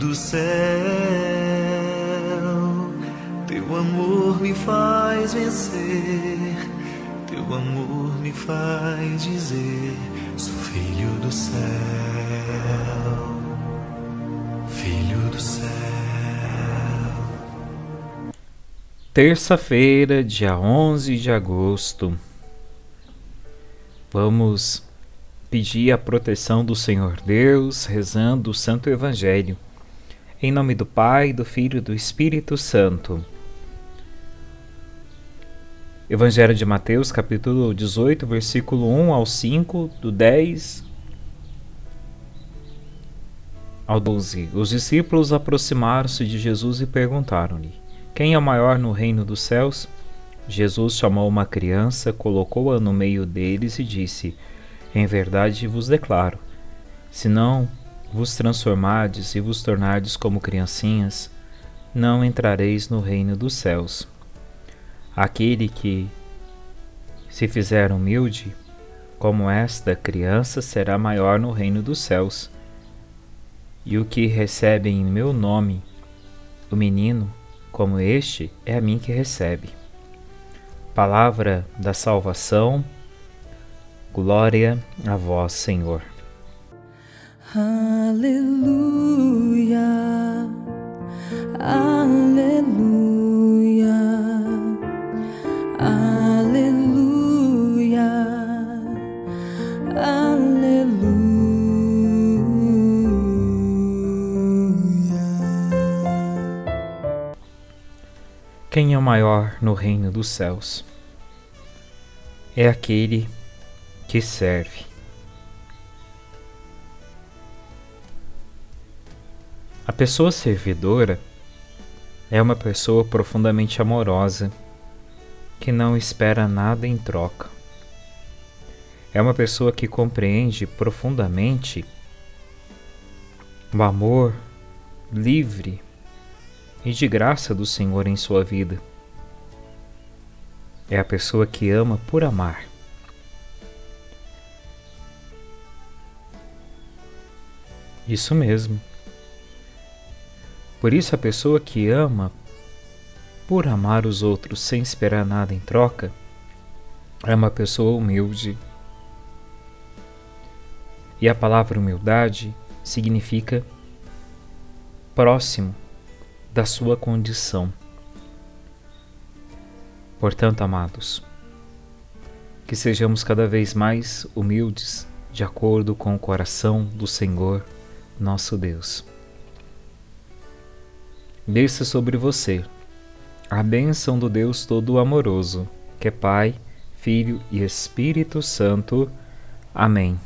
do céu. Teu amor me faz vencer, teu amor me faz dizer: sou filho do céu, filho do céu. Terça-feira, dia 11 de agosto. Vamos pedir a proteção do Senhor Deus, rezando o Santo Evangelho. Em nome do Pai, do Filho e do Espírito Santo. Evangelho de Mateus, capítulo 18, versículo 1 ao 5, do 10 ao 12. Os discípulos aproximaram-se de Jesus e perguntaram-lhe: Quem é o maior no reino dos céus? Jesus chamou uma criança, colocou-a no meio deles e disse: em verdade vos declaro: se não vos transformardes e vos tornardes como criancinhas, não entrareis no reino dos céus. Aquele que se fizer humilde, como esta criança, será maior no reino dos céus. E o que recebe em meu nome, o menino, como este, é a mim que recebe. Palavra da salvação Glória a vós, Senhor. Aleluia, aleluia, aleluia, aleluia. Quem é maior no reino dos céus? É aquele que que serve. A pessoa servidora é uma pessoa profundamente amorosa que não espera nada em troca. É uma pessoa que compreende profundamente o amor livre e de graça do Senhor em sua vida. É a pessoa que ama por amar. Isso mesmo. Por isso, a pessoa que ama por amar os outros sem esperar nada em troca é uma pessoa humilde. E a palavra humildade significa próximo da sua condição. Portanto, amados, que sejamos cada vez mais humildes de acordo com o coração do Senhor nosso Deus. Desça sobre você a bênção do Deus Todo-Amoroso, que é Pai, Filho e Espírito Santo. Amém.